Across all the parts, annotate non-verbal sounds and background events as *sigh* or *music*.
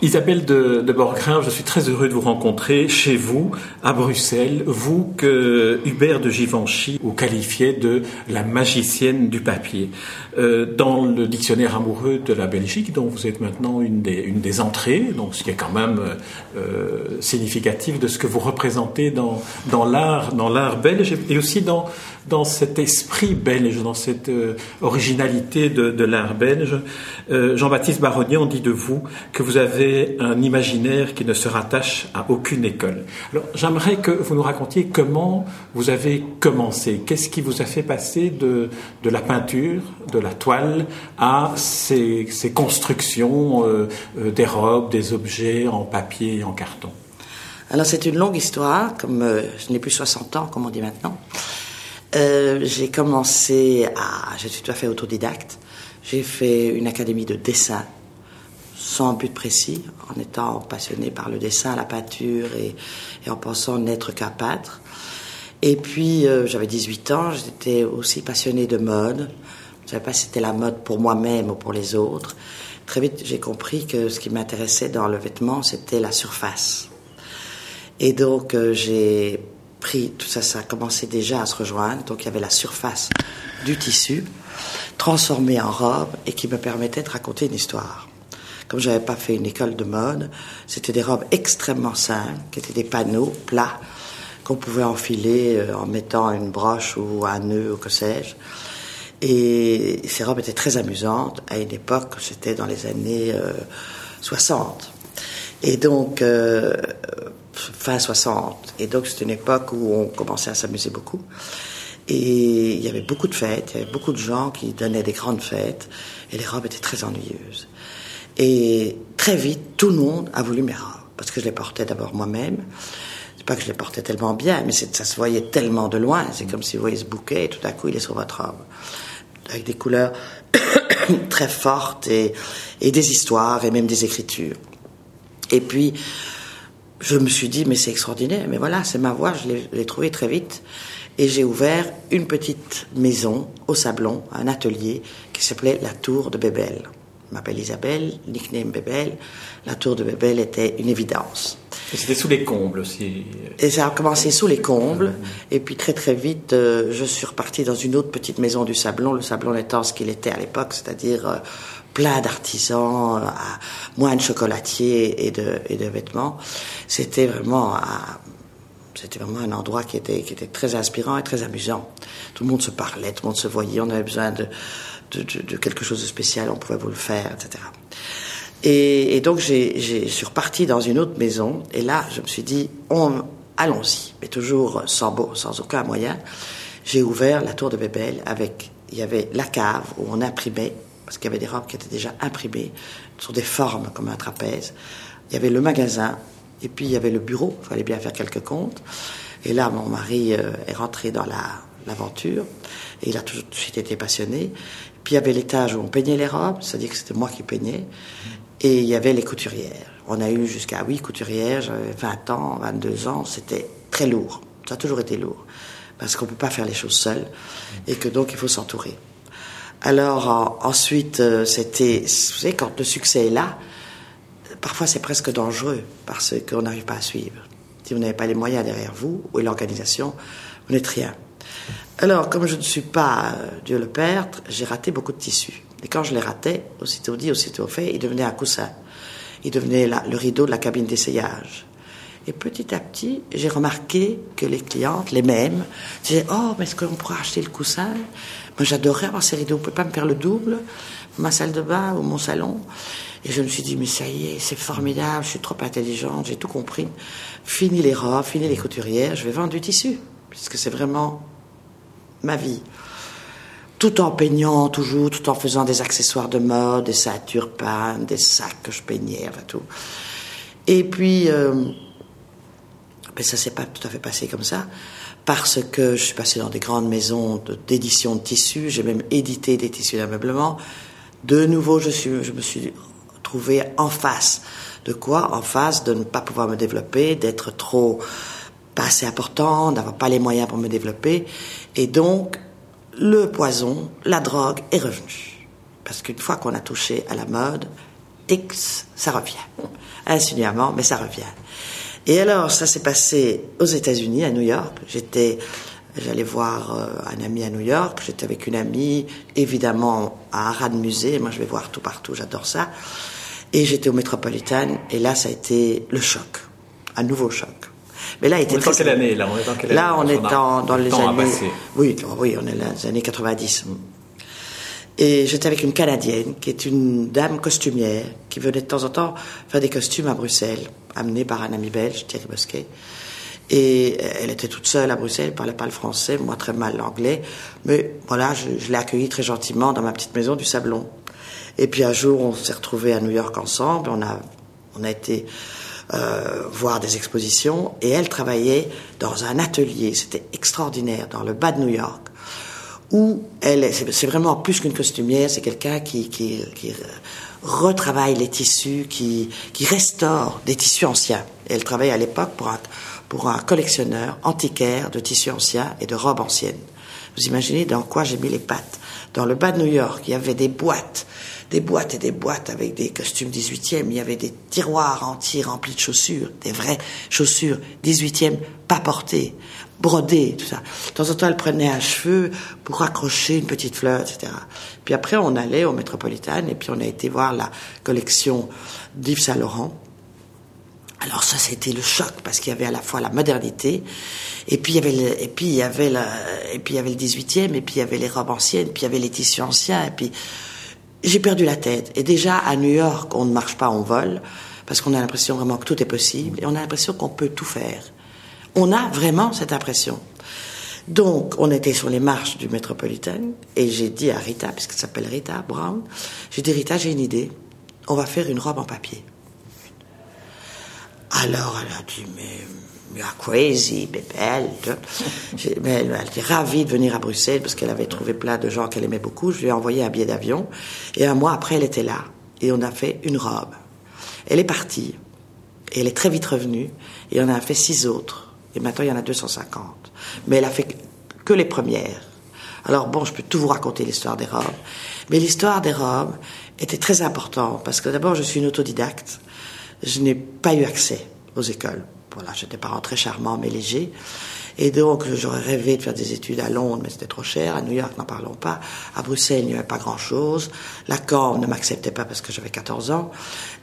Isabelle de, de je suis très heureux de vous rencontrer chez vous, à Bruxelles, vous que Hubert de Givenchy vous qualifiait de la magicienne du papier. Euh, dans le dictionnaire amoureux de la Belgique, dont vous êtes maintenant une des, entrées, donc ce qui est quand même euh, significatif de ce que vous représentez dans, dans l'art belge et aussi dans, dans cet esprit belge, dans cette euh, originalité de, l'art belge. Euh, Jean-Baptiste Baronnier, on dit de vous que vous avez un imaginaire qui ne se rattache à aucune école. Alors j'aimerais que vous nous racontiez comment vous avez commencé, qu'est-ce qui vous a fait passer de, la peinture, de la toile, à ces, constructions euh, des robes, des objets en papier et en carton? Alors c'est une longue histoire, comme je n'ai plus 60 ans, comme on dit maintenant. Euh, j'ai commencé à... Je suis tout à fait autodidacte. J'ai fait une académie de dessin, sans but précis, en étant passionné par le dessin, la peinture et, en pensant n'être qu'un peintre. Et puis, euh, j'avais 18 ans, j'étais aussi passionné de mode. Je ne savais pas si c'était la mode pour moi-même ou pour les autres. Très vite, j'ai compris que ce qui m'intéressait dans le vêtement, c'était la surface. Et donc, euh, j'ai pris, tout ça, ça a commencé déjà à se rejoindre. Donc, il y avait la surface du tissu, transformée en robe, et qui me permettait de raconter une histoire. Comme je n'avais pas fait une école de mode, c'était des robes extrêmement simples, qui étaient des panneaux plats, qu'on pouvait enfiler euh, en mettant une broche ou un nœud ou que sais-je. Et ces robes étaient très amusantes à une époque, c'était dans les années euh, 60. Et donc, euh, fin 60. Et donc, c'est une époque où on commençait à s'amuser beaucoup. Et il y avait beaucoup de fêtes, il y avait beaucoup de gens qui donnaient des grandes fêtes, et les robes étaient très ennuyeuses. Et très vite, tout le monde a voulu mes robes, parce que je les portais d'abord moi-même. C'est pas que je les portais tellement bien, mais ça se voyait tellement de loin. C'est comme si vous voyez ce bouquet, et tout à coup, il est sur votre robe. Avec des couleurs *coughs* très fortes, et, et des histoires, et même des écritures. Et puis, je me suis dit, mais c'est extraordinaire, mais voilà, c'est ma voix, je l'ai trouvée très vite. Et j'ai ouvert une petite maison au Sablon, un atelier qui s'appelait la Tour de Bébel. Je m'appelle Isabelle, nickname Bébel. La Tour de Bébel était une évidence. Et c'était sous les combles aussi. Et ça a commencé sous les combles. Et puis très très vite, euh, je suis reparti dans une autre petite maison du Sablon, le Sablon étant ce qu'il était à l'époque, c'est-à-dire euh, plein d'artisans, euh, moins de chocolatiers et de, vêtements. C'était vraiment, un endroit qui était, très inspirant et très amusant. Tout le monde se parlait, tout le monde se voyait, on avait besoin de, quelque chose de spécial, on pouvait vous le faire, etc. Et, donc, j'ai, j'ai, je suis reparti dans une autre maison, et là, je me suis dit, on, allons-y, mais toujours sans, sans aucun moyen. J'ai ouvert la tour de Bébel avec, il y avait la cave où on imprimait, parce qu'il y avait des robes qui étaient déjà imprimées sur des formes comme un trapèze. Il y avait le magasin, et puis il y avait le bureau, il fallait bien faire quelques comptes. Et là, mon mari euh, est rentré dans la, l'aventure, et il a tout de suite été passionné. Puis il y avait l'étage où on peignait les robes, c'est-à-dire que c'était moi qui peignais, et il y avait les couturières. On a eu jusqu'à huit couturières, j'avais 20 ans, 22 ans, c'était très lourd. Ça a toujours été lourd, parce qu'on ne peut pas faire les choses seul, et que donc il faut s'entourer. Alors en, ensuite, euh, c'était, vous savez, quand le succès est là, parfois c'est presque dangereux, parce qu'on n'arrive pas à suivre. Si vous n'avez pas les moyens derrière vous, ou l'organisation, vous n'êtes rien. Alors, comme je ne suis pas euh, Dieu le Père, j'ai raté beaucoup de tissus. Et quand je les ratais, aussitôt dit, aussitôt fait, il devenait un coussin. Il devenait la, le rideau de la cabine d'essayage. Et petit à petit, j'ai remarqué que les clientes, les mêmes, disaient Oh, mais est-ce qu'on pourrait acheter le coussin? J'adorais avoir ces rideaux. Vous pouvez pas me faire le double Ma salle de bain ou mon salon Et je me suis dit Mais ça y est, c'est formidable, je suis trop intelligente, j'ai tout compris. Fini les robes, fini les couturières, je vais vendre du tissu. Puisque c'est vraiment ma vie. Tout en peignant toujours, tout en faisant des accessoires de mode, des ceintures peintes, des sacs que je peignais, enfin tout. Et puis, euh, ben ça s'est pas tout à fait passé comme ça, parce que je suis passée dans des grandes maisons d'édition de, tissus, j'ai même édité des tissus d'ameublement. De nouveau, je me suis trouvée en face. De quoi? En face de ne pas pouvoir me développer, d'être trop pas assez important, d'avoir pas les moyens pour me développer. Et donc, le poison, la drogue est revenu. Parce qu'une fois qu'on a touché à la mode, X, ça revient. Insinuamment, mais ça revient. Et alors, ça s'est passé aux États-Unis, à New York. J'étais, j'allais voir euh, un ami à New York. J'étais avec une amie, évidemment, à Arad Musée. Moi, je vais voir tout partout, j'adore ça. Et j'étais au Metropolitan. Et là, ça a été le choc. Un nouveau choc. Mais là, il était on est très... quelle année là? On est dans quelle Là, on est dans, dans les années. Oui, oui, on est dans les années 90. Et j'étais avec une Canadienne qui est une dame costumière qui venait de temps en temps faire des costumes à Bruxelles, amenée par un ami belge, Thierry Bosquet. Et elle était toute seule à Bruxelles, elle parlait pas le français, moi très mal l'anglais. Mais voilà, je, je l'ai accueillie très gentiment dans ma petite maison du Sablon. Et puis un jour, on s'est retrouvés à New York ensemble. On a, on a été euh, voir des expositions. Et elle travaillait dans un atelier, c'était extraordinaire, dans le bas de New York où elle, c'est vraiment plus qu'une costumière, c'est quelqu'un qui, qui, qui, retravaille les tissus, qui, qui restaure des tissus anciens. elle travaillait à l'époque pour un, pour un collectionneur antiquaire de tissus anciens et de robes anciennes. Vous imaginez dans quoi j'ai mis les pattes Dans le bas de New York, il y avait des boîtes, des boîtes et des boîtes avec des costumes 18e. Il y avait des tiroirs entiers remplis de chaussures, des vraies chaussures 18e pas portées brodé, tout ça. De temps en temps, elle prenait un cheveu pour accrocher une petite fleur, etc. Puis après, on allait au Metropolitan et puis on a été voir la collection d'Yves Saint Laurent. Alors ça, c'était le choc parce qu'il y avait à la fois la modernité et puis il y avait le, et puis il y avait la, et puis il y avait le 18e et puis il y avait les robes anciennes, puis il y avait les tissus anciens et puis j'ai perdu la tête. Et déjà à New York, on ne marche pas, on vole parce qu'on a l'impression vraiment que tout est possible et on a l'impression qu'on peut tout faire. On a vraiment cette impression. Donc, on était sur les marches du Metropolitan et j'ai dit à Rita, puisqu'elle s'appelle Rita Brown, j'ai dit Rita, j'ai une idée. On va faire une robe en papier. Alors, elle a dit, mais, you are crazy, bébelle. Mais elle, elle était ravie de venir à Bruxelles parce qu'elle avait trouvé plein de gens qu'elle aimait beaucoup. Je lui ai envoyé un billet d'avion et un mois après, elle était là et on a fait une robe. Elle est partie et elle est très vite revenue et on a fait six autres. Et maintenant, il y en a 250. Mais elle a fait que les premières. Alors bon, je peux tout vous raconter l'histoire des robes. Mais l'histoire des robes était très importante parce que d'abord, je suis une autodidacte. Je n'ai pas eu accès aux écoles. Voilà, j'étais pas rentré charmant mais léger. Et donc, j'aurais rêvé de faire des études à Londres, mais c'était trop cher. À New York, n'en parlons pas. À Bruxelles, il n'y avait pas grand-chose. Lacan ne m'acceptait pas parce que j'avais 14 ans.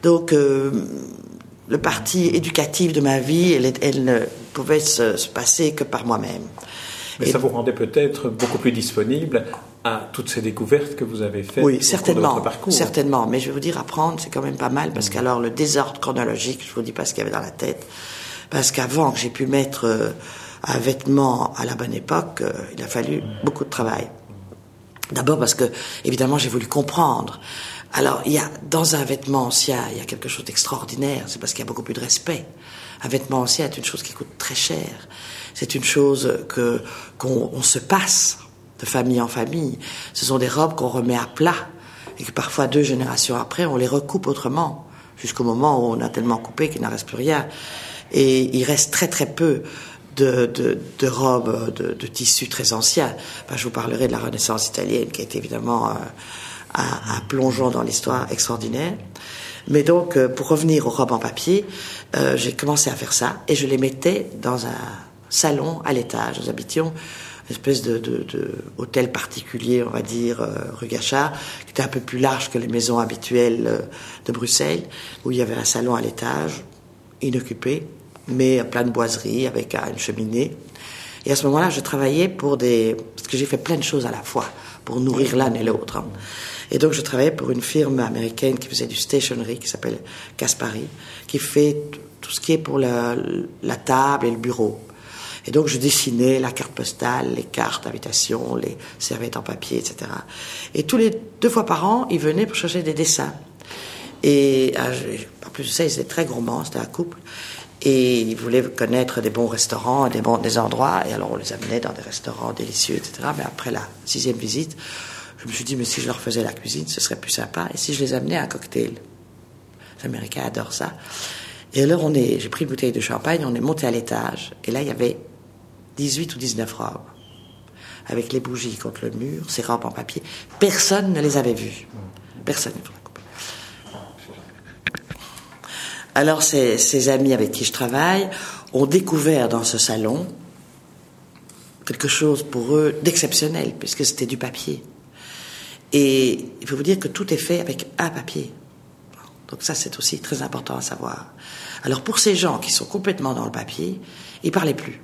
Donc, euh, le parti éducatif de ma vie, elle, ne pouvait se, passer que par moi-même. Mais ça vous rendait peut-être beaucoup plus disponible à toutes ces découvertes que vous avez faites oui, certainement, votre parcours. Certainement, mais je vais vous dire, apprendre, c'est quand même pas mal, parce mmh. qu'alors le désordre chronologique, je vous dis pas ce qu'il y avait dans la tête, parce qu'avant que j'ai pu mettre euh, un vêtement à la bonne époque, euh, il a fallu beaucoup de travail. D'abord parce que, évidemment, j'ai voulu comprendre alors, il y a, dans un vêtement ancien, il y a quelque chose d'extraordinaire. C'est parce qu'il y a beaucoup plus de respect. Un vêtement ancien est une chose qui coûte très cher. C'est une chose que, qu'on se passe de famille en famille. Ce sont des robes qu'on remet à plat. Et que parfois, deux générations après, on les recoupe autrement. Jusqu'au moment où on a tellement coupé qu'il n'en reste plus rien. Et il reste très très peu de, de, robes de, de tissus très anciens. je vous parlerai de la Renaissance italienne, qui est évidemment euh, un, plongeon dans l'histoire extraordinaire. Mais donc, euh, pour revenir aux robes en papier, euh, j'ai commencé à faire ça et je les mettais dans un salon à l'étage. Nous habitions une espèce de, hôtel particulier, on va dire, euh, rue Gachard, qui était un peu plus large que les maisons habituelles de Bruxelles, où il y avait un salon à l'étage, inoccupé, mais plein de boiseries avec une cheminée. Et à ce moment-là, je travaillais pour des... Parce que j'ai fait plein de choses à la fois, pour nourrir l'un et l'autre. Hein. Et donc je travaillais pour une firme américaine qui faisait du stationery, qui s'appelle Caspari, qui fait tout ce qui est pour la, table et le bureau. Et donc je dessinais la carte postale, les cartes d'invitation, les serviettes en papier, etc. Et tous les deux fois par an, ils venaient pour chercher des dessins. Et ah, en plus de ça, ils étaient très gourmands, c'était un couple. Et ils voulaient connaître des bons restaurants, des bons des endroits. Et alors on les amenait dans des restaurants délicieux, etc. Mais après la sixième visite, je me suis dit, mais si je leur faisais la cuisine, ce serait plus sympa. Et si je les amenais à un cocktail? Les Américains adorent ça. Et alors, on est, j'ai pris une bouteille de champagne, on est monté à l'étage, et là, il y avait 18 ou 19 robes, avec les bougies contre le mur, ces robes en papier. Personne ne les avait vues. Personne. Alors, ces, ces amis avec qui je travaille ont découvert dans ce salon quelque chose pour eux d'exceptionnel, puisque c'était du papier. Et il faut vous dire que tout est fait avec un papier. Donc ça, c'est aussi très important à savoir. Alors pour ces gens qui sont complètement dans le papier, ils parlaient plus.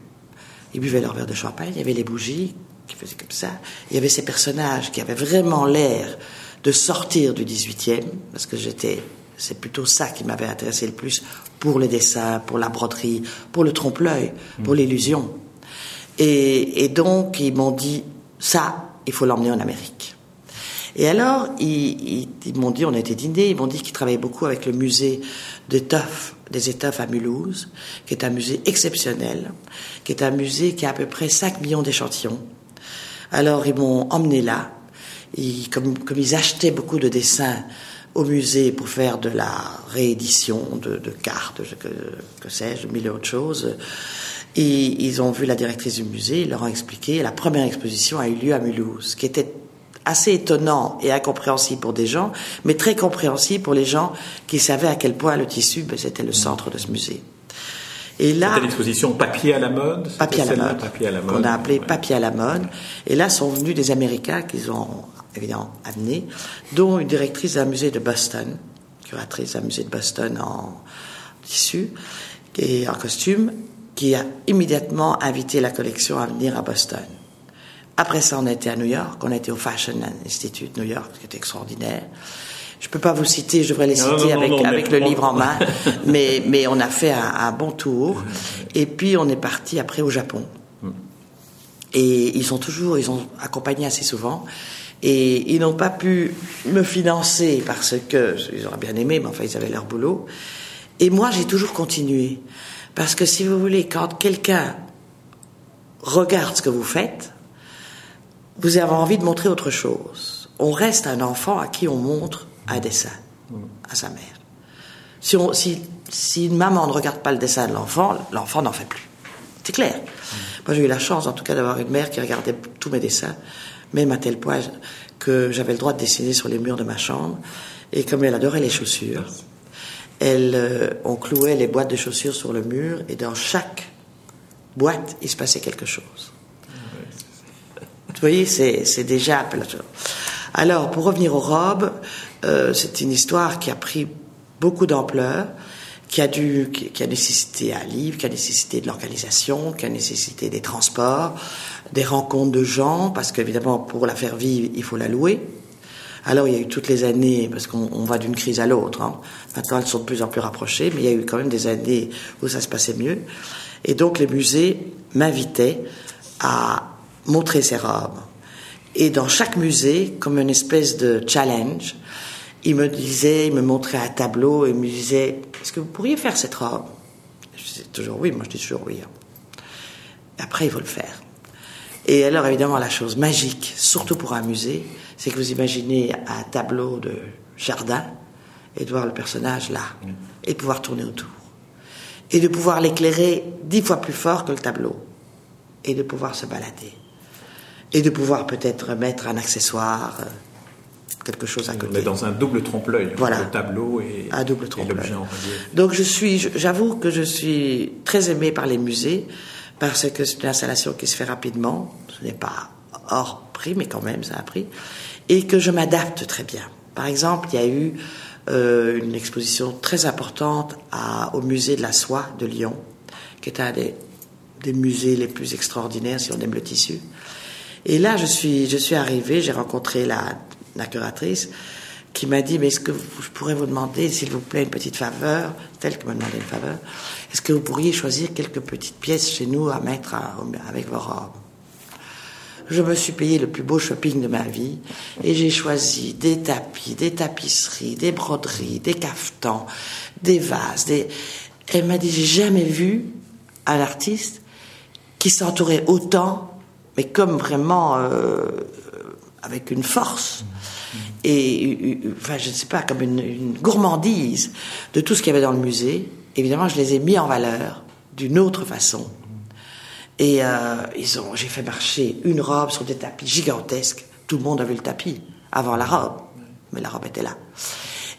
Ils buvaient leur verre de champagne, il y avait les bougies qui faisaient comme ça, il y avait ces personnages qui avaient vraiment l'air de sortir du 18e, parce que j'étais, c'est plutôt ça qui m'avait intéressé le plus pour les dessins, pour la broderie, pour le trompe-l'œil, pour l'illusion. Et, et donc ils m'ont dit, ça, il faut l'emmener en Amérique. Et alors, ils, m'ont dit, on a été dîner, ils m'ont dit qu'ils travaillaient beaucoup avec le musée d'étoffes, des étoffes à Mulhouse, qui est un musée exceptionnel, qui est un musée qui a à peu près 5 millions d'échantillons. Alors, ils m'ont emmené là. Comme, ils achetaient beaucoup de dessins au musée pour faire de la réédition de, cartes, que, que sais-je, mille autres choses. Ils ont vu la directrice du musée, ils leur ont expliqué. La première exposition a eu lieu à Mulhouse, qui était assez étonnant et incompréhensible pour des gens, mais très compréhensible pour les gens qui savaient à quel point le tissu, ben, c'était le centre de ce musée. Et là, c'était l'exposition papier à la mode. Papier à la mode. Papier à la mode. On a appelé papier à la mode. Et là sont venus des Américains qu'ils ont évidemment amenés, dont une directrice d'un musée de Boston, curatrice d'un musée de Boston en tissu et en costume, qui a immédiatement invité la collection à venir à Boston. Après ça, on a été à New York, on a été au Fashion Institute New York, qui était extraordinaire. Je peux pas vous citer, je devrais les citer avec, avec le livre en main, *laughs* mais, mais on a fait un, bon tour. Et puis on est parti après au Japon. Et ils sont toujours, ils ont accompagné assez souvent. Et ils n'ont pas pu me financer parce que, ils auraient bien aimé, mais enfin ils avaient leur boulot. Et moi, j'ai toujours continué. Parce que si vous voulez, quand quelqu'un regarde ce que vous faites, vous avez envie de montrer autre chose. On reste un enfant à qui on montre un dessin, à sa mère. Si, on, si, si une maman ne regarde pas le dessin de l'enfant, l'enfant n'en fait plus. C'est clair. Moi, j'ai eu la chance, en tout cas, d'avoir une mère qui regardait tous mes dessins, même à tel point que j'avais le droit de dessiner sur les murs de ma chambre. Et comme elle adorait les chaussures, elle, euh, on clouait les boîtes de chaussures sur le mur, et dans chaque boîte, il se passait quelque chose. Voyez, c'est déjà Alors, pour revenir aux robes, euh, c'est une histoire qui a pris beaucoup d'ampleur, qui a dû, qui, a nécessité un livre, qui a nécessité de l'organisation, qui a nécessité des transports, des rencontres de gens, parce qu'évidemment, pour la faire vivre, il faut la louer. Alors, il y a eu toutes les années, parce qu'on va d'une crise à l'autre. Hein. Maintenant, elles sont de plus en plus rapprochées, mais il y a eu quand même des années où ça se passait mieux. Et donc, les musées m'invitaient à montrer ses robes. Et dans chaque musée, comme une espèce de challenge, il me disait, il me montrait un tableau et il me disait Est-ce que vous pourriez faire cette robe? Je disais toujours oui, moi je dis toujours oui. après, il faut le faire. Et alors, évidemment, la chose magique, surtout pour un musée, c'est que vous imaginez un tableau de jardin et de voir le personnage là, et de pouvoir tourner autour. Et de pouvoir l'éclairer dix fois plus fort que le tableau, et de pouvoir se balader et de pouvoir peut-être mettre un accessoire, euh, quelque chose à côté. Mais dans un double trompe-l'œil, voilà. le tableau et, un double l'objet Donc je suis, j'avoue que je suis très aimée par les musées parce que c'est une installation qui se fait rapidement. Ce n'est pas hors prix, mais quand même ça a pris, et que je m'adapte très bien. Par exemple, il y a eu euh, une exposition très importante à, au musée de la soie de Lyon, qui est un des, des musées les plus extraordinaires si on aime le tissu. Et là, je suis, je suis arrivée, j'ai rencontré la, la curatrice qui m'a dit, mais est-ce que je pourrais vous demander, s'il vous plaît, une petite faveur, telle que me demandait une faveur, est-ce que vous pourriez choisir quelques petites pièces chez nous à mettre avec vos robes? Je me suis payé le plus beau shopping de ma vie et j'ai choisi des tapis, des tapisseries, des broderies, des cafetans, des vases. Elle m'a dit j'ai jamais vu un artiste qui s'entourait autant mais comme vraiment euh, avec une force et enfin je ne sais pas comme une, gourmandise de tout ce qu'il y avait dans le musée évidemment, je les ai mis en valeur d'une autre façon. Et euh, ils ont, j'ai fait marcher une robe sur des tapis gigantesques. Tout le monde a vu le tapis avant la robe, mais la robe était là.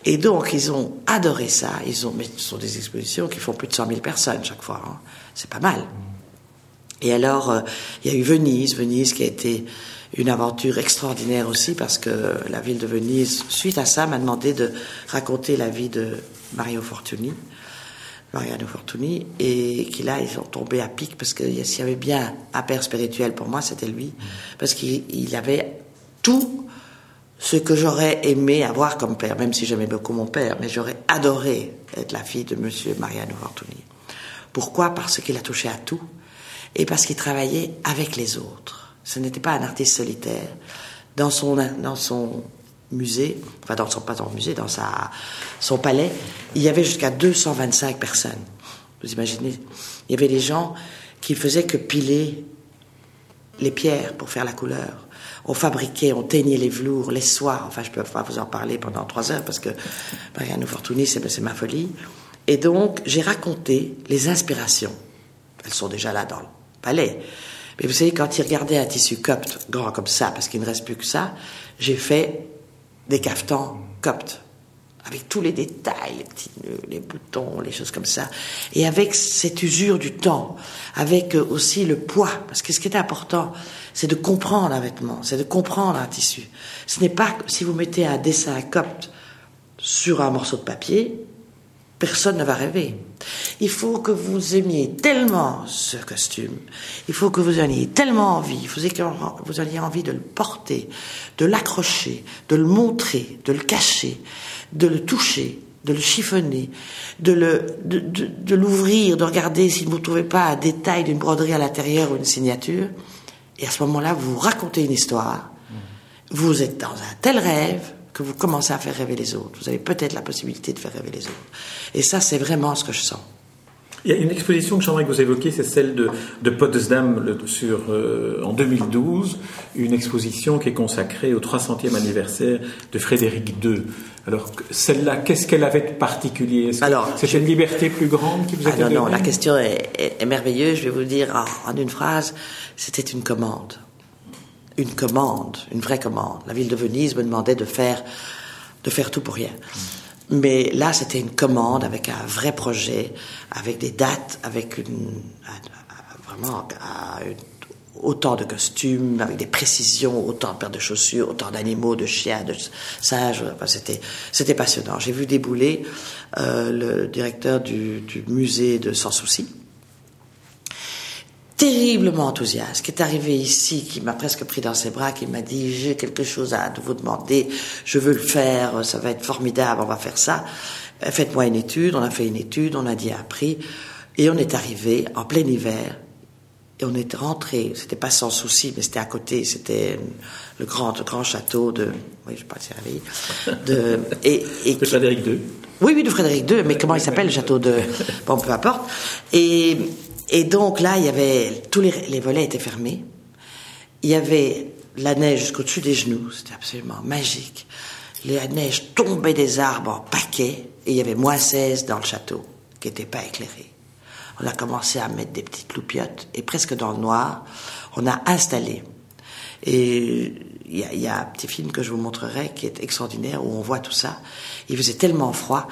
Et donc, ils ont adoré ça. Ils ont, mais ce sont des expositions qui font plus de 100 000 personnes chaque fois. Hein. C'est pas mal. Et alors, euh, il y a eu Venise, Venise qui a été une aventure extraordinaire aussi parce que la ville de Venise, suite à ça, m'a demandé de raconter la vie de Mario Fortuny, Mariano Fortuny, et qui là, ils ont tombé à pic parce que s'il y avait bien un père spirituel pour moi, c'était lui, parce qu'il avait tout ce que j'aurais aimé avoir comme père, même si j'aimais beaucoup mon père, mais j'aurais adoré être la fille de Monsieur Mariano Fortuny. Pourquoi? Parce qu'il a touché à tout et parce qu'il travaillait avec les autres. Ce n'était pas un artiste solitaire. Dans son, dans son musée, enfin dans son, pas dans son musée, dans sa, son palais, il y avait jusqu'à 225 personnes. Vous imaginez Il y avait des gens qui faisaient que piler les pierres pour faire la couleur. On fabriquait, on teignait les velours, les soies. Enfin, je ne peux pas vous en parler pendant trois heures parce que Mariano Fortuny, c'est ma folie. Et donc, j'ai raconté les inspirations. Elles sont déjà là dans le Mais vous savez, quand il regardait un tissu copte, grand comme ça, parce qu'il ne reste plus que ça, j'ai fait des cafetans coptes. Avec tous les détails, les petits nœuds, les boutons, les choses comme ça. Et avec cette usure du temps. Avec euh, aussi le poids. Parce que ce qui est important, c'est de comprendre un vêtement. C'est de comprendre un tissu. Ce n'est pas si vous mettez un dessin copte sur un morceau de papier, personne ne va rêver. Il faut que vous aimiez tellement ce costume, il faut que vous en ayez tellement envie, vous ayez, vous ayez envie de le porter, de l'accrocher, de le montrer, de le cacher, de le toucher, de le chiffonner, de, l'ouvrir, de regarder si vous ne trouvez pas un détail d'une broderie à l'intérieur ou une signature. Et à ce moment-là, vous racontez une histoire. Vous êtes dans un tel rêve que vous commencez à faire rêver les autres. Vous avez peut-être la possibilité de faire rêver les autres. Et ça, c'est vraiment ce que je sens. Il y a une exposition que j'aimerais que vous évoquiez, c'est celle de, de Potsdam sur, euh, en 2012, une exposition qui est consacrée au 300e anniversaire de Frédéric II. Alors, celle-là, qu'est-ce qu'elle avait de particulier? C'était une liberté plus grande qui vous ah, Non, non, la question est, merveilleuse. Je vais vous dire en une phrase. C'était une commande une commande, une vraie commande. La ville de Venise me demandait de faire, de faire tout pour rien. Mais là, c'était une commande avec un vrai projet, avec des dates, avec vraiment autant de costumes, avec des précisions, autant de paires de chaussures, autant d'animaux, de chiens, de singes. c'était, c'était passionnant. J'ai vu débouler euh, le directeur du musée de Sans Souci terriblement enthousiaste, qui est arrivé ici, qui m'a presque pris dans ses bras, qui m'a dit j'ai quelque chose à vous demander, je veux le faire, ça va être formidable, on va faire ça. Euh, faites-moi une étude. On a fait une étude, on a dit un prix, et on est arrivé en plein hiver. Et on est rentré, c'était pas sans souci, mais c'était à côté, c'était le grand, grand château de, oui, je sais pas si de, *laughs* et, et de Frédéric II. Oui, oui, de Frédéric II, mais comment il s'appelle, le château de, bon, peu importe. Et, et donc là, il y avait tous les, volets étaient fermés. Il y avait la neige jusqu'au-dessus des genoux, c'était absolument magique. La neige tombait des arbres en paquets et il y avait moins 16 dans le château qui n'était pas éclairé. On a commencé à mettre des petites loupiottes et presque dans le noir, on a installé. Et il y, y, a un petit film que je vous montrerai qui est extraordinaire où on voit tout ça. Il faisait tellement froid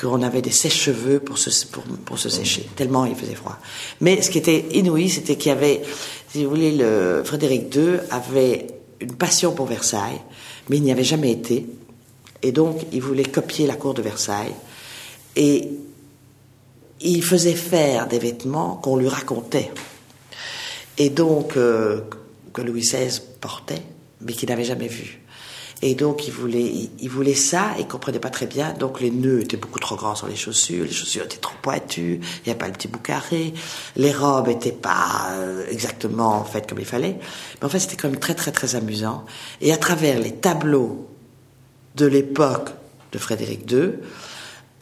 qu'on avait des sèches-cheveux pour se, pour, pour se sécher, tellement il faisait froid. Mais ce qui était inouï, c'était qu'il y avait, si vous voulez, le Frédéric II avait une passion pour Versailles, mais il n'y avait jamais été. Et donc, il voulait copier la cour de Versailles. Et il faisait faire des vêtements qu'on lui racontait. Et donc, euh, que Louis XVI portait, mais qu'il n'avait jamais vu. Et donc, il voulait, il, voulait ça, et il comprenait pas très bien. Donc, les nœuds étaient beaucoup trop grands sur les chaussures, les chaussures étaient trop pointues, il n'y avait pas le petit bout carré, les robes étaient pas euh, exactement faites comme il fallait. Mais en fait, c'était quand même très, très, très amusant. Et à travers les tableaux de l'époque de Frédéric II,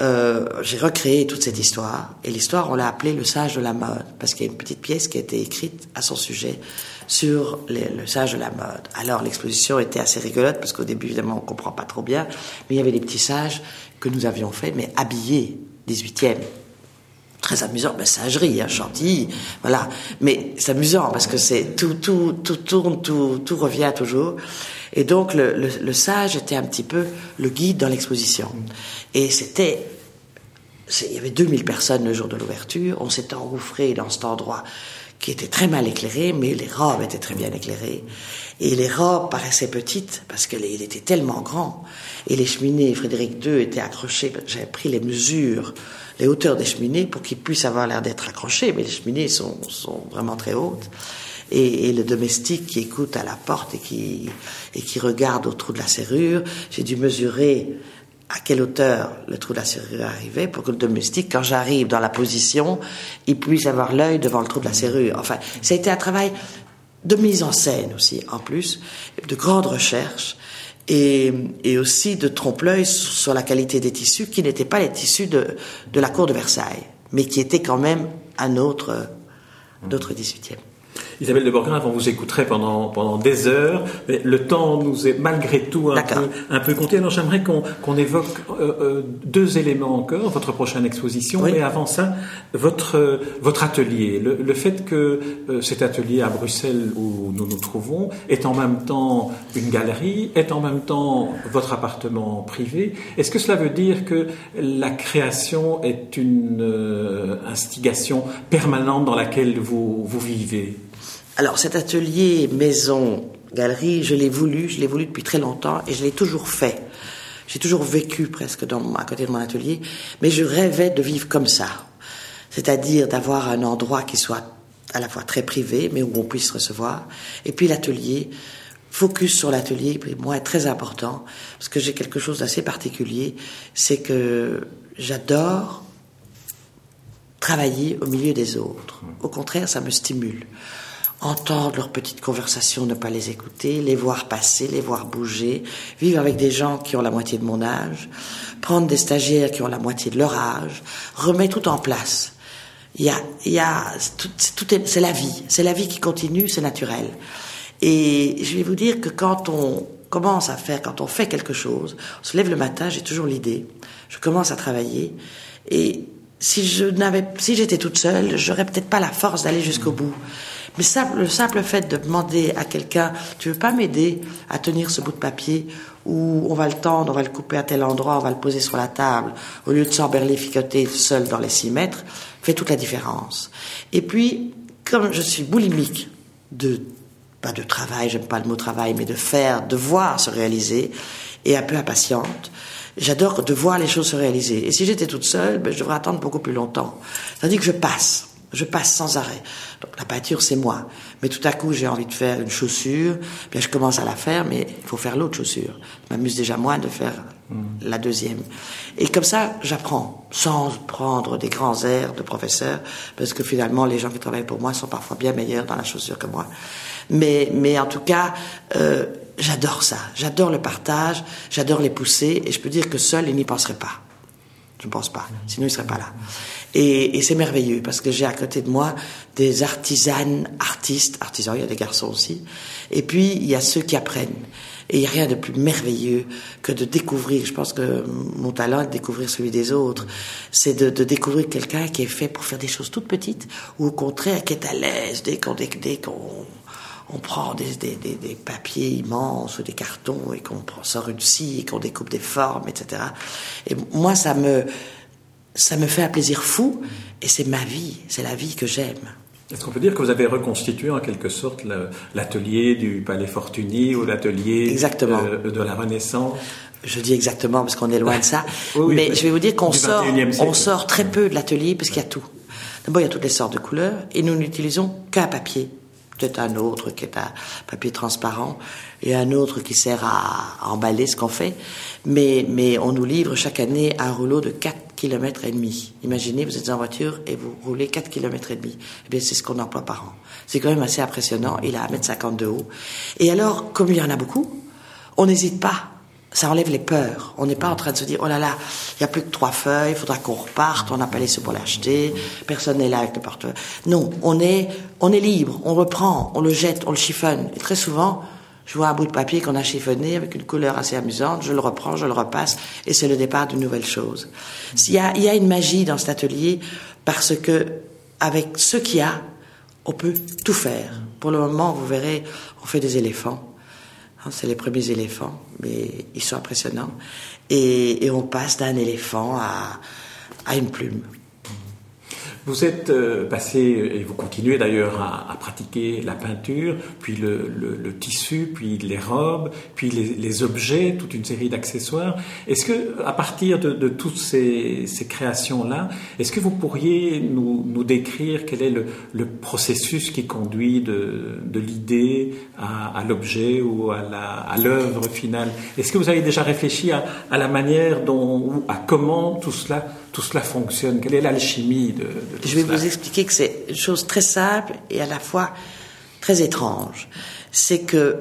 euh, j'ai recréé toute cette histoire. Et l'histoire, on l'a appelée le sage de la mode, parce qu'il y a une petite pièce qui a été écrite à son sujet sur le sage de la mode. Alors l'exposition était assez rigolote, parce qu'au début, évidemment, on comprend pas trop bien, mais il y avait des petits sages que nous avions faits, mais habillés 18e. très amusant, ben singerie, hein, chantilly, voilà. Mais c'est amusant parce que c'est tout, tout, tout tourne, tout, tout revient toujours. Et donc le, le, sage était un petit peu le guide dans l'exposition. Et c'était, il y avait 2000 personnes le jour de l'ouverture. On s'était engouffré dans cet endroit qui était très mal éclairé, mais les robes étaient très bien éclairées. Et les robes paraissaient petites parce qu'il était tellement grand. Et les cheminées, Frédéric II était accroché. J'avais pris les mesures, les hauteurs des cheminées pour qu'ils puissent avoir l'air d'être accrochés, mais les cheminées sont, sont vraiment très hautes. Et, et, le domestique qui écoute à la porte et qui, et qui regarde au trou de la serrure, j'ai dû mesurer à quelle hauteur le trou de la serrure arrivait pour que le domestique, quand j'arrive dans la position, il puisse avoir l'œil devant le trou de la serrure. Enfin, ça a été un travail de mise en scène aussi, en plus, de grande recherche et, et aussi de trompe-l'œil sur la qualité des tissus qui n'étaient pas les tissus de, de la cour de Versailles, mais qui étaient quand même un autre, d'autres 18e. Isabelle de Borgrin, on vous écouterait pendant, pendant des heures, mais le temps nous est malgré tout un, peu, un peu compté. Alors j'aimerais qu'on qu'on évoque euh, euh, deux éléments encore, votre prochaine exposition, oui. mais avant ça, votre, votre atelier. Le, le fait que euh, cet atelier à Bruxelles où nous nous trouvons est en même temps une galerie, est en même temps votre appartement privé, est-ce que cela veut dire que la création est une euh, instigation permanente dans laquelle vous, vous vivez? Alors cet atelier maison galerie, je l'ai voulu, je l'ai voulu depuis très longtemps et je l'ai toujours fait. J'ai toujours vécu presque à côté de mon atelier, mais je rêvais de vivre comme ça, c'est-à-dire d'avoir un endroit qui soit à la fois très privé, mais où on puisse recevoir, et puis l'atelier. Focus sur l'atelier, pour moi, est très important, parce que j'ai quelque chose d'assez particulier, c'est que j'adore travailler au milieu des autres. Au contraire, ça me stimule entendre leurs petites conversations, ne pas les écouter, les voir passer, les voir bouger, vivre avec des gens qui ont la moitié de mon âge, prendre des stagiaires qui ont la moitié de leur âge, remettre tout en place. Il y a, il y a, tout, tout c'est la vie, c'est la vie qui continue, c'est naturel. Et je vais vous dire que quand on commence à faire, quand on fait quelque chose, on se lève le matin, j'ai toujours l'idée, je commence à travailler, et si je n'avais, si j'étais toute seule, j'aurais peut-être pas la force d'aller jusqu'au bout. Mais le simple fait de demander à quelqu'un, tu veux pas m'aider à tenir ce bout de papier ou on va le tendre, on va le couper à tel endroit, on va le poser sur la table, au lieu de s'emberlificoter seul dans les six mètres, fait toute la différence. Et puis, comme je suis boulimique de, pas de travail, j'aime pas le mot travail, mais de faire, de voir se réaliser, et un peu impatiente, j'adore de voir les choses se réaliser. Et si j'étais toute seule, ben, je devrais attendre beaucoup plus longtemps. C'est-à-dire que je passe. Je passe sans arrêt. Donc la peinture, c'est moi. Mais tout à coup, j'ai envie de faire une chaussure. Bien, je commence à la faire, mais il faut faire l'autre chaussure. Je m'amuse déjà moins de faire mmh. la deuxième. Et comme ça, j'apprends, sans prendre des grands airs de professeur, parce que finalement, les gens qui travaillent pour moi sont parfois bien meilleurs dans la chaussure que moi. Mais, mais en tout cas, euh, j'adore ça. J'adore le partage, j'adore les pousser, et je peux dire que seul, ils n'y penseraient pas. Je ne pense pas. Sinon, ils ne seraient pas là. Et, et c'est merveilleux parce que j'ai à côté de moi des artisanes, artistes, artisans, il y a des garçons aussi. Et puis, il y a ceux qui apprennent. Et il n'y a rien de plus merveilleux que de découvrir. Je pense que mon talent est de découvrir celui des autres. C'est de, de, découvrir quelqu'un qui est fait pour faire des choses toutes petites ou au contraire qui est à l'aise dès qu'on, dès, dès on prend des, des, des, des, papiers immenses ou des cartons et qu'on sort une scie et qu'on découpe des formes, etc. Et moi, ça me, ça me fait un plaisir fou et c'est ma vie, c'est la vie que j'aime. Est-ce qu'on peut dire que vous avez reconstitué en quelque sorte l'atelier du Palais Fortuny ou l'atelier euh, de la Renaissance? Je dis exactement parce qu'on est loin de ça, *laughs* oui, mais je vais vous dire qu'on sort, on sort très peu de l'atelier parce qu'il y a tout. D'abord, il y a toutes les sortes de couleurs et nous n'utilisons qu'un papier peut-être un autre qui est un papier transparent et un autre qui sert à, emballer ce qu'on fait. Mais, mais on nous livre chaque année un rouleau de 4 km et demi. Imaginez, vous êtes en voiture et vous roulez 4 km et demi. Eh bien, c'est ce qu'on emploie par an. C'est quand même assez impressionnant. Il a 1m50 de haut. Et alors, comme il y en a beaucoup, on n'hésite pas ça enlève les peurs. On n'est pas en train de se dire, oh là là, il n'y a plus que trois feuilles, il faudra qu'on reparte, on n'a pas les sous pour l'acheter, personne n'est là avec le portefeuille. Non, on est, on est libre, on reprend, on le jette, on le chiffonne. Et très souvent, Je vois un bout de papier qu'on a chiffonné avec une couleur assez amusante, je le reprends, je le repasse, et c'est le départ d'une nouvelle chose. Il y, a, il y a une magie dans cet atelier parce que avec ce qu'il y a, on peut tout faire. Pour le moment, vous verrez, on fait des éléphants. Hein, c'est les premiers éléphants, mais ils sont impressionnants. Et, on passe d'un éléphant à, à une plume. Vous êtes euh, passé, et vous continuez d'ailleurs à, pratiquer la peinture, puis le, tissu, puis les robes, puis les, objets, toute une série d'accessoires. Est-ce que, à partir de, toutes ces, créations-là, est-ce que vous pourriez nous, décrire quel est le, processus qui conduit de, l'idée à, l'objet ou à l'œuvre finale? Est-ce que vous avez déjà réfléchi à, à la manière dont, ou à comment tout cela tout cela fonctionne Quelle est l'alchimie de, de, Je vais vous expliquer que c'est une chose très simple et à la fois très étrange. C'est que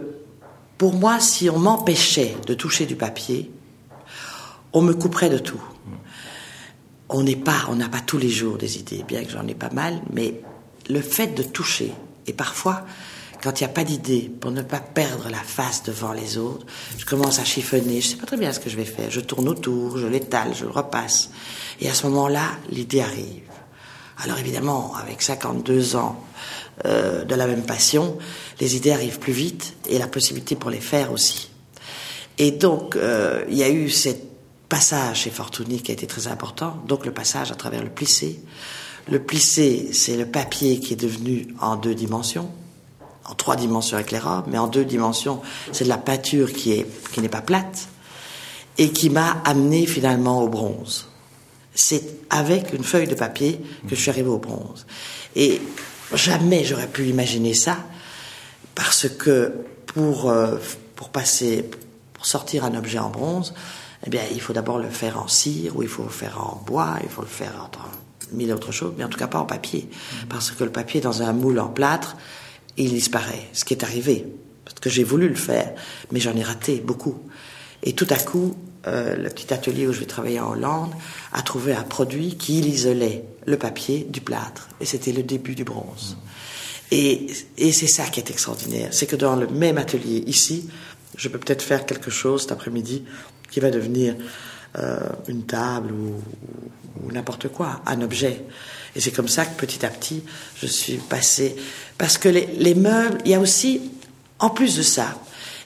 pour moi, si on m'empêchait de toucher du papier, on me couperait de tout. On n'est pas, on n'a pas tous les jours des idées, bien que j'en ai pas mal, mais le fait de toucher, et parfois, quand il n'y a pas d'idée, pour ne pas perdre la face devant les autres, je commence à chiffonner, je sais pas très bien ce que je vais faire, je tourne autour, je l'étale, je le repasse. Et à ce moment-là, l'idée arrive. Alors évidemment, avec 52 ans euh, de la même passion, les idées arrivent plus vite et la possibilité pour les faire aussi. Et donc, euh, il y a eu ce passage chez Fortuny qui a été très important, donc le passage à travers le plissé. Le plissé, c'est le papier qui est devenu en deux dimensions, en trois dimensions avec les robes, mais en deux dimensions, c'est de la peinture qui est qui n'est pas plate et qui m'a amené finalement au bronze c'est avec une feuille de papier que je suis arrivé au bronze. Et jamais j'aurais pu imaginer ça, parce que pour, euh, pour passer, pour sortir un objet en bronze, eh bien, il faut d'abord le faire en cire, ou il faut le faire en bois, il faut le faire en mille autres choses, mais en tout cas pas en papier. Parce que le papier dans un moule en plâtre, il disparaît. Ce qui est arrivé. Parce que j'ai voulu le faire, mais j'en ai raté beaucoup. Et tout à coup, euh, le petit atelier où je vais travailler en Hollande a trouvé un produit qui isolait le papier du plâtre. Et c'était le début du bronze. Et, c'est ça qui est extraordinaire. C'est que dans le même atelier ici, je peux peut-être faire quelque chose cet après-midi qui va devenir euh, une table ou, n'importe quoi, un objet. Et c'est comme ça que petit à petit, je suis passé. Parce que les, les meubles, il y a aussi, en plus de ça,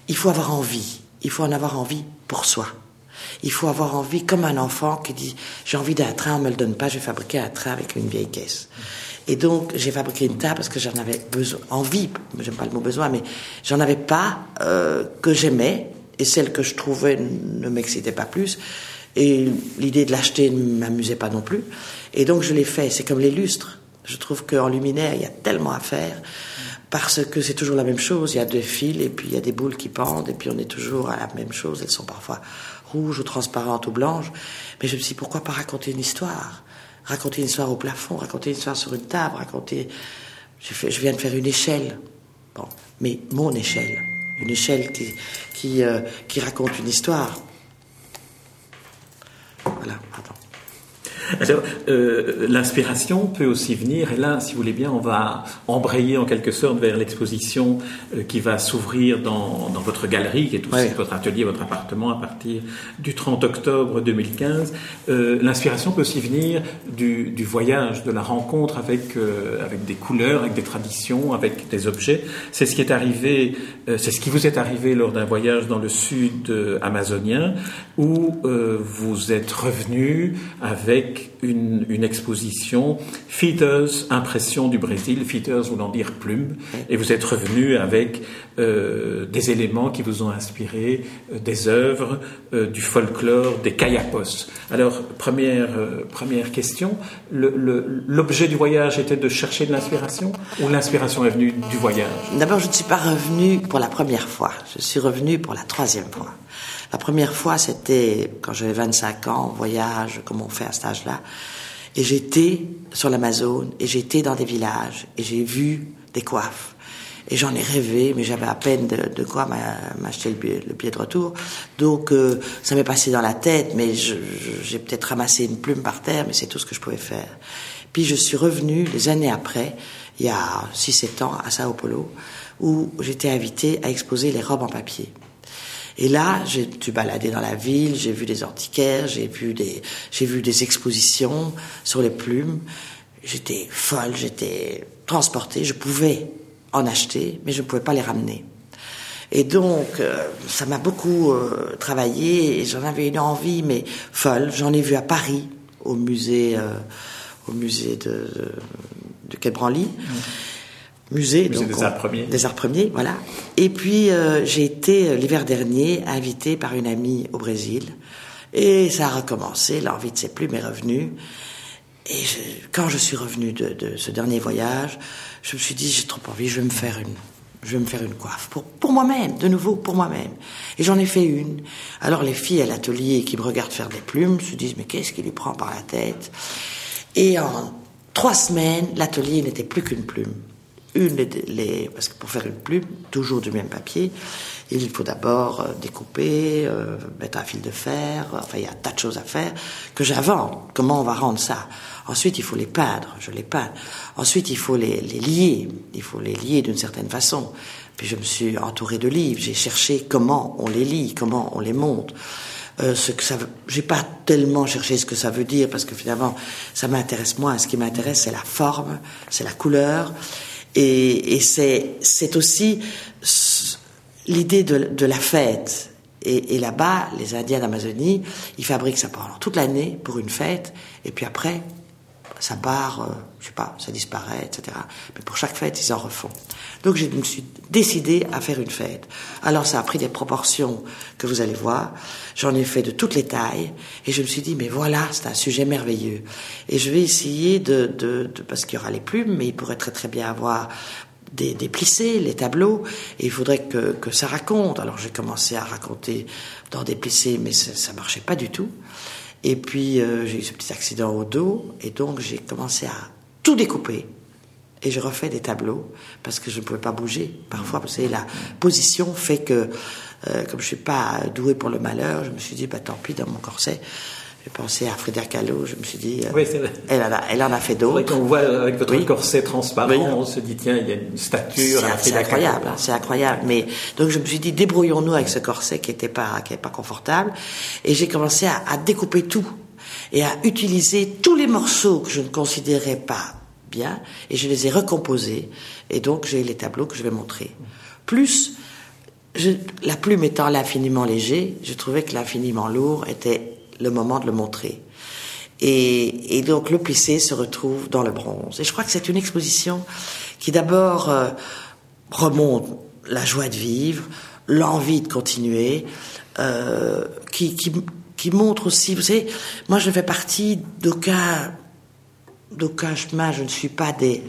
il faut avoir envie. Il faut en avoir envie pour soi. Il faut avoir envie, comme un enfant qui dit j'ai envie d'un train, on me le donne pas, je vais fabriquer un train avec une vieille caisse. Et donc j'ai fabriqué une table parce que j'en avais besoin, envie, j'aime pas le mot besoin, mais j'en avais pas euh, que j'aimais et celle que je trouvais ne m'excitait pas plus. Et l'idée de l'acheter ne m'amusait pas non plus. Et donc je l'ai fait. C'est comme les lustres. Je trouve qu'en luminaire, il y a tellement à faire parce que c'est toujours la même chose. Il y a deux fils et puis il y a des boules qui pendent et puis on est toujours à la même chose. Elles sont parfois rouge ou transparente ou blanche. Mais je me suis dit, pourquoi pas raconter une histoire? Raconter une histoire au plafond, raconter une histoire sur une table, raconter... Je, viens de faire une échelle. Bon, mais mon échelle. Une échelle qui, qui, euh, qui raconte une histoire. Voilà, pardon. Alors, euh, l'inspiration peut aussi venir, et là, si vous voulez bien, on va embrayer en quelque sorte vers l'exposition euh, qui va s'ouvrir dans, dans, votre galerie, qui est aussi votre atelier, votre appartement, à partir du 30 octobre 2015. Euh, l'inspiration peut aussi venir du, du, voyage, de la rencontre avec, euh, avec des couleurs, avec des traditions, avec des objets. C'est ce qui est arrivé, euh, c'est ce qui vous est arrivé lors d'un voyage dans le sud amazonien, où vous êtes revenu avec une, exposition Feeders, impression du Brésil, Feeders voulant dire plume, et vous êtes revenu avec euh, des éléments qui vous ont inspiré euh, des œuvres, euh, du folklore, des kayapos. Alors, première, première question, l'objet du voyage était de chercher de l'inspiration ou l'inspiration est venue du voyage? D'abord, je ne suis pas revenu pour la première fois, je suis revenu pour la troisième fois. La première fois, c'était quand j'avais 25 ans, voyage, comme on fait à cet âge-là. Et j'étais sur l'Amazone, et j'étais dans des villages, et j'ai vu des coiffes. Et j'en ai rêvé, mais j'avais à peine de, quoi m'acheter le, billet de retour. Donc euh, ça m'est passé dans la tête, mais j'ai peut-être ramassé une plume par terre, mais c'est tout ce que je pouvais faire. Puis je suis revenu des années après, il y a 6-7 ans, à Sao Paulo, où j'étais invité à exposer les robes en papier. Et là, j'ai dû balader dans la ville, j'ai vu des antiquaires, j'ai vu des, j'ai vu des expositions sur les plumes. J'étais folle, j'étais transportée, je pouvais en acheter, mais je ne pouvais pas les ramener. Et donc, euh, ça m'a beaucoup euh, travaillé j'en avais une envie, mais folle. J'en ai vu à Paris, au musée, euh, au musée de, de, Quai Branly. Mmh. Musée, donc, des arts premiers. Des arts premiers, voilà. Et puis, j'ai été l'hiver dernier invitée par une amie au Brésil. Et ça a recommencé, l'envie de ses plumes est revenue. Et quand je suis revenue de, de, ce dernier voyage, je me suis dit, j'ai trop envie, je vais me faire une, je vais me faire une coiffe pour, pour moi-même, de nouveau pour moi-même. Et j'en ai fait une. Alors les filles à l'atelier qui me regardent faire des plumes se disent, mais qu'est-ce qui lui prend par la tête? Et en trois semaines, l'atelier n'était plus qu'une plume. Une, les, parce que pour faire une plume, toujours du même papier, il faut d'abord euh, découper, euh, mettre un fil de fer, enfin il y a un tas de choses à faire que j'invente. Comment on va rendre ça? Ensuite, il faut les peindre, je les peins. Ensuite, il faut les, lier, il faut les lier d'une certaine façon. Puis je me suis entouré de livres, j'ai cherché comment on les lie, comment on les monte. Euh, ce que ça j'ai pas tellement cherché ce que ça veut dire parce que finalement ça m'intéresse moins. Ce qui m'intéresse c'est la forme, c'est la couleur et, c'est aussi l'idée de, de, la fête. Et, et là-bas, les Indiens d'Amazonie, ils fabriquent ça pendant toute l'année pour une fête, et puis après, ça part, euh, je sais pas, ça disparaît, etc. Mais pour chaque fête, ils en refont. Donc je me suis décidé à faire une fête. Alors ça a pris des proportions que vous allez voir. J'en ai fait de toutes les tailles et je me suis dit mais voilà, c'est un sujet merveilleux. Et je vais essayer de, de, parce qu'il y aura les plumes, mais il pourrait très très bien avoir des, des, plissés, les tableaux, et il faudrait que, que ça raconte. Alors j'ai commencé à raconter dans des plissés, mais ça, ça marchait pas du tout. Et puis euh, j'ai eu ce petit accident au dos, et donc j'ai commencé à tout découper. Et je refais des tableaux parce que je ne pouvais pas bouger. Parfois, vous savez, la position fait que, euh, comme je suis pas douée pour le malheur, je me suis dit, bah tant pis, dans mon corset, j'ai pensé à Frédéric Kahlo, je me suis dit, euh, elle, en a, elle en a fait d'autres. Quand on voit avec votre corset transparent, on se dit, tiens, il y a une stature. C'est incroyable, hein, c'est incroyable. Mais donc je me suis dit, débrouillons-nous avec ce corset qui n'était pas, qui pas confortable. Et j'ai commencé à, à découper tout et à utiliser tous les morceaux que je ne considérais pas bien, et je les ai recomposés. Et donc j'ai les tableaux que je vais montrer. Plus, je, la plume étant l'infiniment léger, je trouvais que l'infiniment lourd était le moment de le montrer. Et, donc le plissé se retrouve dans le bronze. Et je crois que c'est une exposition qui d'abord euh, remonte la joie de vivre, l'envie de continuer, euh, qui, qui, qui, montre aussi, vous savez, moi je fais partie d'aucun, d'aucun chemin, je ne suis pas des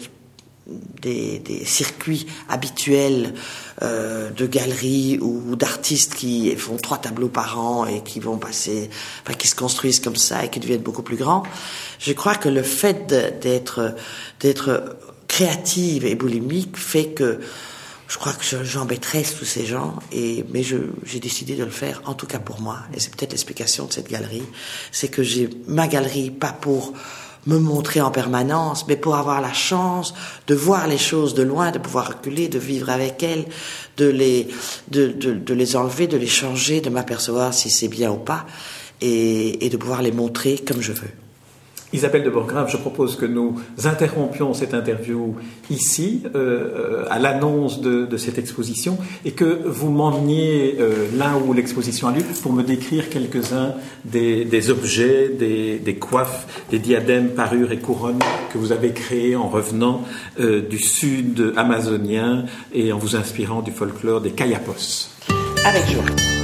des, des, circuits habituels euh, de galeries ou d'artistes qui font trois tableaux par an et qui vont passer, enfin qui se construisent comme ça et qui deviennent beaucoup plus grands. Je crois que le fait d'être d'être créative et boulimique fait que je crois que j'embêterais tous ces gens, et, mais j'ai décidé de le faire, en tout cas pour moi. Et c'est peut-être l'explication de cette galerie. C'est que j'ai ma galerie, pas pour me montrer en permanence, mais pour avoir la chance de voir les choses de loin, de pouvoir reculer, de vivre avec elles, de les, de, de, de les enlever, de les changer, de m'apercevoir si c'est bien ou pas, et, et de pouvoir les montrer comme je veux. Isabelle de Borgrave, je propose que nous interrompions cette interview ici, euh, à l'annonce de, cette exposition, et que vous m'emmeniez euh, là où l'exposition a lieu pour me décrire quelques-uns des, objets, des, coiffes, des diadèmes, parures et couronnes que vous avez créés en revenant euh, du sud amazonien et en vous inspirant du folklore des Kayapos. Avec joie.